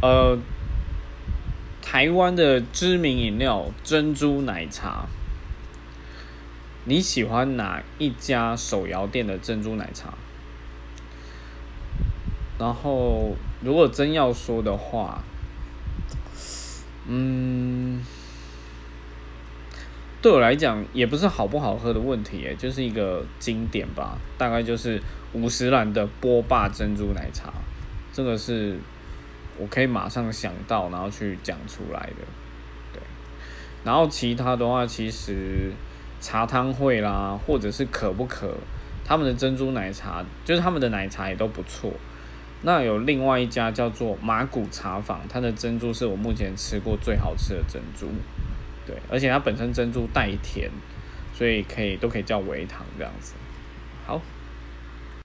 呃，台湾的知名饮料珍珠奶茶，你喜欢哪一家手摇店的珍珠奶茶？然后，如果真要说的话，嗯，对我来讲也不是好不好喝的问题，诶，就是一个经典吧。大概就是五十兰的波霸珍珠奶茶，这个是我可以马上想到，然后去讲出来的。对，然后其他的话，其实茶汤会啦，或者是可不可，他们的珍珠奶茶，就是他们的奶茶也都不错。那有另外一家叫做马古茶坊，它的珍珠是我目前吃过最好吃的珍珠，对，而且它本身珍珠带甜，所以可以都可以叫微糖这样子。好。